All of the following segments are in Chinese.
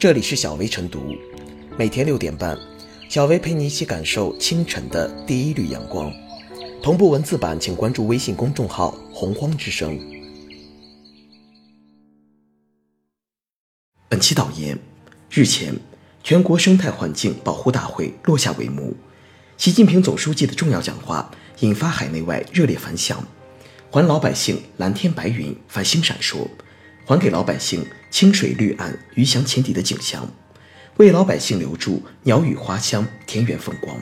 这里是小薇晨读，每天六点半，小薇陪你一起感受清晨的第一缕阳光。同步文字版，请关注微信公众号“洪荒之声”。本期导言：日前，全国生态环境保护大会落下帷幕，习近平总书记的重要讲话引发海内外热烈反响，还老百姓蓝天白云、繁星闪烁。还给老百姓清水绿岸、鱼翔浅底的景象，为老百姓留住鸟语花香、田园风光。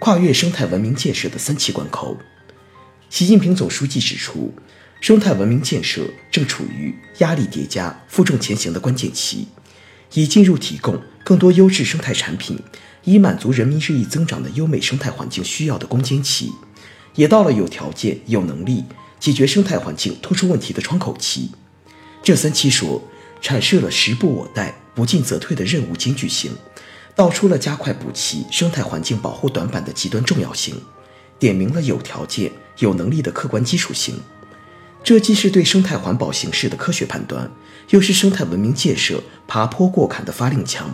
跨越生态文明建设的三期关口，习近平总书记指出，生态文明建设正处于压力叠加、负重前行的关键期。已进入提供更多优质生态产品，以满足人民日益增长的优美生态环境需要的攻坚期，也到了有条件、有能力解决生态环境突出问题的窗口期。这三期说阐释了时不我待、不进则退的任务艰巨性，道出了加快补齐生态环境保护短板的极端重要性，点明了有条件、有能力的客观基础性。这既是对生态环保形势的科学判断，又是生态文明建设爬坡过坎的发令枪，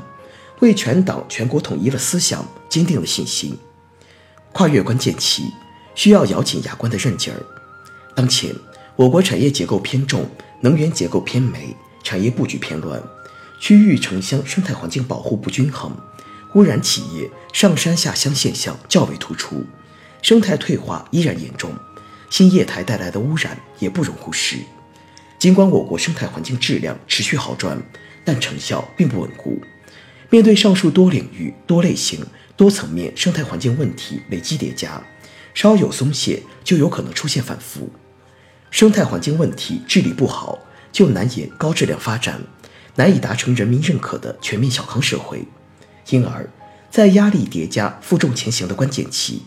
为全党全国统一了思想，坚定了信心。跨越关键期，需要咬紧牙关的韧劲儿。当前，我国产业结构偏重，能源结构偏煤，产业布局偏乱，区域城乡生态环境保护不均衡，污染企业上山下乡现象较为突出，生态退化依然严重。新业态带来的污染也不容忽视。尽管我国生态环境质量持续好转，但成效并不稳固。面对上述多领域、多类型、多层面生态环境问题累积叠加，稍有松懈就有可能出现反复。生态环境问题治理不好，就难言高质量发展，难以达成人民认可的全面小康社会。因而，在压力叠加、负重前行的关键期，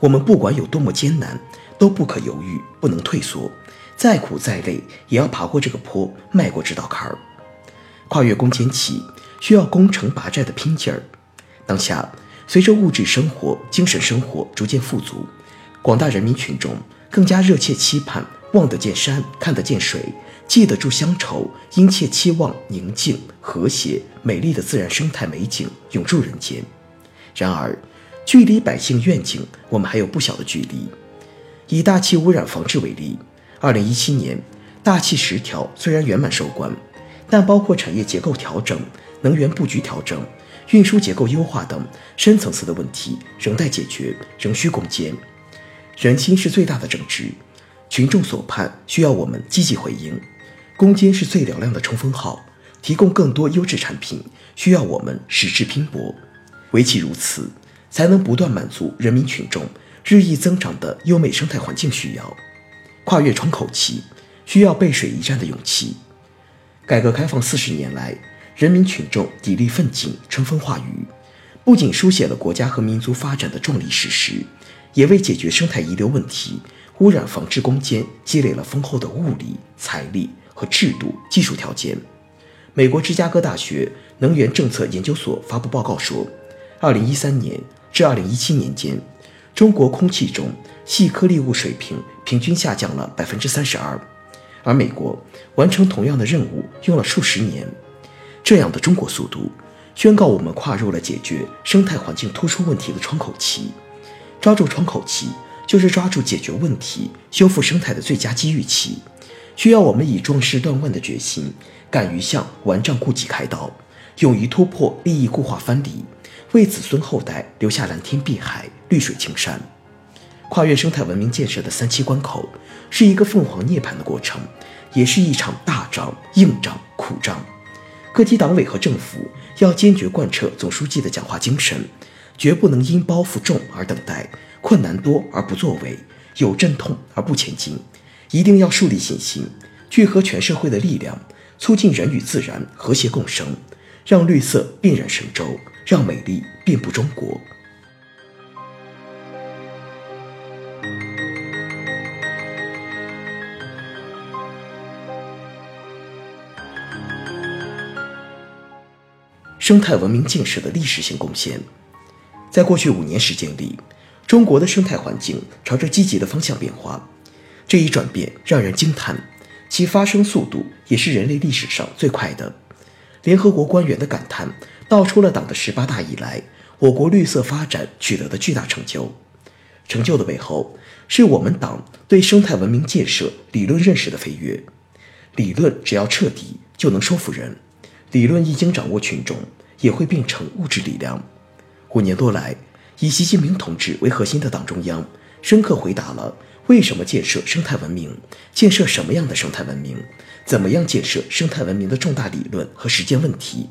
我们不管有多么艰难。都不可犹豫，不能退缩，再苦再累也要爬过这个坡，迈过这道坎儿。跨越攻坚期，需要攻城拔寨的拼劲儿。当下，随着物质生活、精神生活逐渐富足，广大人民群众更加热切期盼望得见山、看得见水、记得住乡愁，殷切期望宁静、和谐、美丽的自然生态美景永驻人间。然而，距离百姓愿景，我们还有不小的距离。以大气污染防治为例，二零一七年大气十条虽然圆满收官，但包括产业结构调整、能源布局调整、运输结构优化等深层次的问题仍待解决，仍需攻坚。人心是最大的政治，群众所盼需要我们积极回应。攻坚是最嘹亮的冲锋号，提供更多优质产品需要我们矢志拼搏。唯其如此，才能不断满足人民群众。日益增长的优美生态环境需要，跨越窗口期需要背水一战的勇气。改革开放四十年来，人民群众砥砺奋进、春风化雨，不仅书写了国家和民族发展的壮丽史诗，也为解决生态遗留问题、污染防治攻坚积累了丰厚的物力、财力和制度技术条件。美国芝加哥大学能源政策研究所发布报告说，二零一三年至二零一七年间。中国空气中细颗粒物水平平均下降了百分之三十二，而美国完成同样的任务用了数十年。这样的中国速度，宣告我们跨入了解决生态环境突出问题的窗口期。抓住窗口期，就是抓住解决问题、修复生态的最佳机遇期。需要我们以壮士断腕的决心，敢于向顽瘴痼疾开刀，勇于突破利益固化藩篱。为子孙后代留下蓝天碧海、绿水青山，跨越生态文明建设的三期关口，是一个凤凰涅槃的过程，也是一场大仗、硬仗、苦仗。各级党委和政府要坚决贯彻总书记的讲话精神，绝不能因包袱重而等待，困难多而不作为，有阵痛而不前进。一定要树立信心，聚合全社会的力量，促进人与自然和谐共生，让绿色遍染神州。让美丽遍布中国。生态文明建设的历史性贡献，在过去五年时间里，中国的生态环境朝着积极的方向变化。这一转变让人惊叹，其发生速度也是人类历史上最快的。联合国官员的感叹道出了党的十八大以来，我国绿色发展取得的巨大成就。成就的背后，是我们党对生态文明建设理论认识的飞跃。理论只要彻底，就能说服人；理论一经掌握群众，也会变成物质力量。五年多来，以习近平同志为核心的党中央，深刻回答了为什么建设生态文明、建设什么样的生态文明、怎么样建设生态文明的重大理论和实践问题。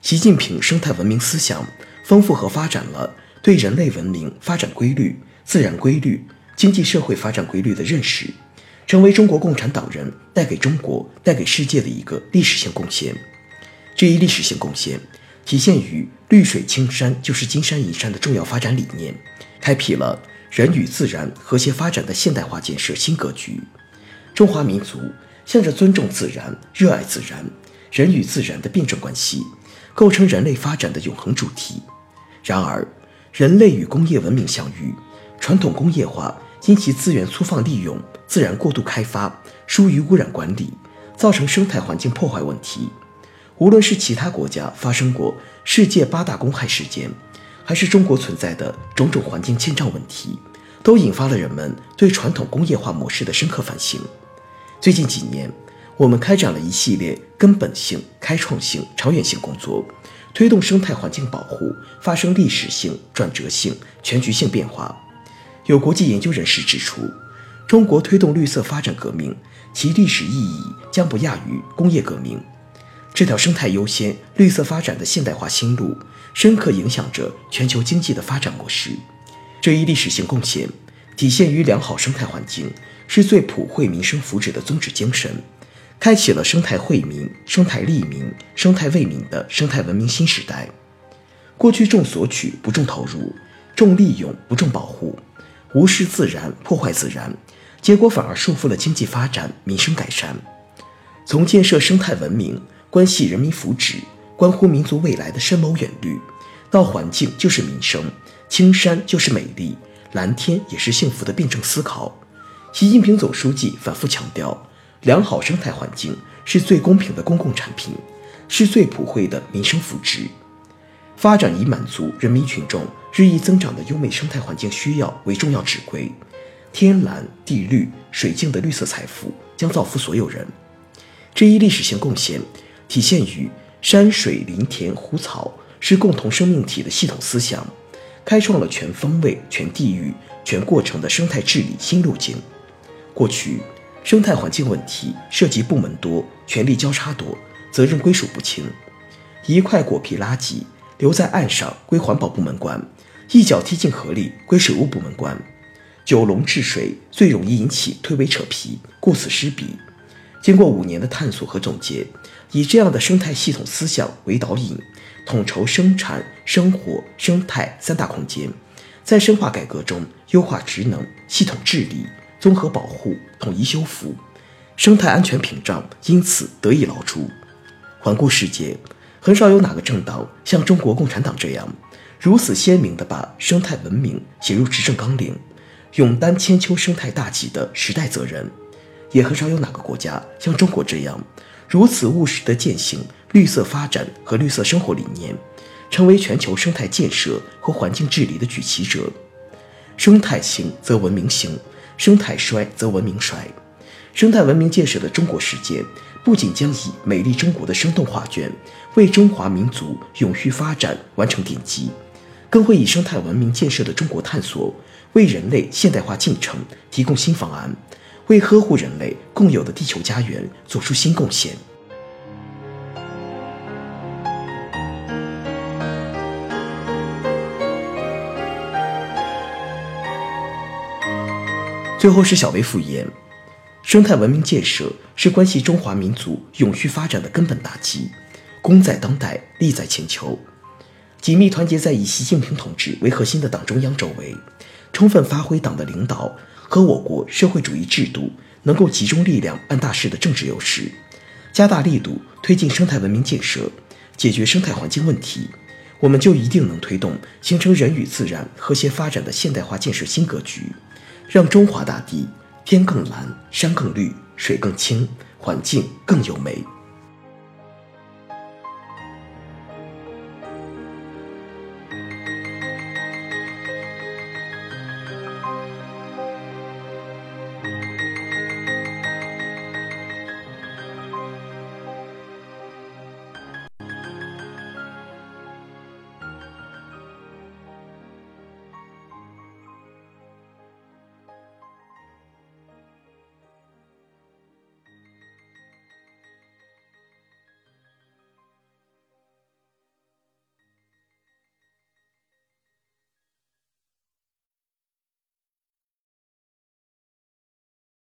习近平生态文明思想丰富和发展了对人类文明发展规律、自然规律、经济社会发展规律的认识。成为中国共产党人带给中国、带给世界的一个历史性贡献。这一历史性贡献体现于“绿水青山就是金山银山”的重要发展理念，开辟了人与自然和谐发展的现代化建设新格局。中华民族向着尊重自然、热爱自然、人与自然的辩证关系，构成人类发展的永恒主题。然而，人类与工业文明相遇，传统工业化。因其资源粗放利用、自然过度开发、疏于污染管理，造成生态环境破坏问题。无论是其他国家发生过世界八大公害事件，还是中国存在的种种环境欠账问题，都引发了人们对传统工业化模式的深刻反省。最近几年，我们开展了一系列根本性、开创性、长远性工作，推动生态环境保护发生历史性、转折性、全局性变化。有国际研究人士指出，中国推动绿色发展革命，其历史意义将不亚于工业革命。这条生态优先、绿色发展的现代化新路，深刻影响着全球经济的发展模式。这一历史性贡献，体现于良好生态环境是最普惠民生福祉的宗旨精神，开启了生态惠民、生态利民、生态为民的生态文明新时代。过去重索取不重投入，重利用不重保护。无视自然，破坏自然，结果反而束缚了经济发展、民生改善。从建设生态文明关系人民福祉、关乎民族未来的深谋远虑，到环境就是民生，青山就是美丽，蓝天也是幸福的辩证思考。习近平总书记反复强调，良好生态环境是最公平的公共产品，是最普惠的民生福祉。发展以满足人民群众日益增长的优美生态环境需要为重要指挥，天蓝地绿水净的绿色财富将造福所有人。这一历史性贡献体现于山水林田湖草是共同生命体的系统思想，开创了全方位、全地域、全过程的生态治理新路径。过去，生态环境问题涉及部门多、权力交叉多、责任归属不清，一块果皮垃圾。留在岸上归环保部门管，一脚踢进河里归水务部门管。九龙治水最容易引起推诿扯皮、顾此失彼。经过五年的探索和总结，以这样的生态系统思想为导引，统筹生产、生活、生态三大空间，在深化改革中优化职能、系统治理、综合保护、统一修复，生态安全屏障因此得以牢住。环顾世界。很少有哪个政党像中国共产党这样，如此鲜明地把生态文明写入执政纲领，勇担千秋生态大计的时代责任；也很少有哪个国家像中国这样，如此务实地践行绿色发展和绿色生活理念，成为全球生态建设和环境治理的举旗者。生态兴则文明兴，生态衰则文明衰。生态文明建设的中国实践，不仅将以美丽中国的生动画卷为中华民族永续发展完成奠基，更会以生态文明建设的中国探索为人类现代化进程提供新方案，为呵护人类共有的地球家园做出新贡献。最后是小微复言。生态文明建设是关系中华民族永续发展的根本大计，功在当代，利在千秋。紧密团结在以习近平同志为核心的党中央周围，充分发挥党的领导和我国社会主义制度能够集中力量办大事的政治优势，加大力度推进生态文明建设，解决生态环境问题，我们就一定能推动形成人与自然和谐发展的现代化建设新格局，让中华大地天更蓝、山更绿、水更清、环境更优美。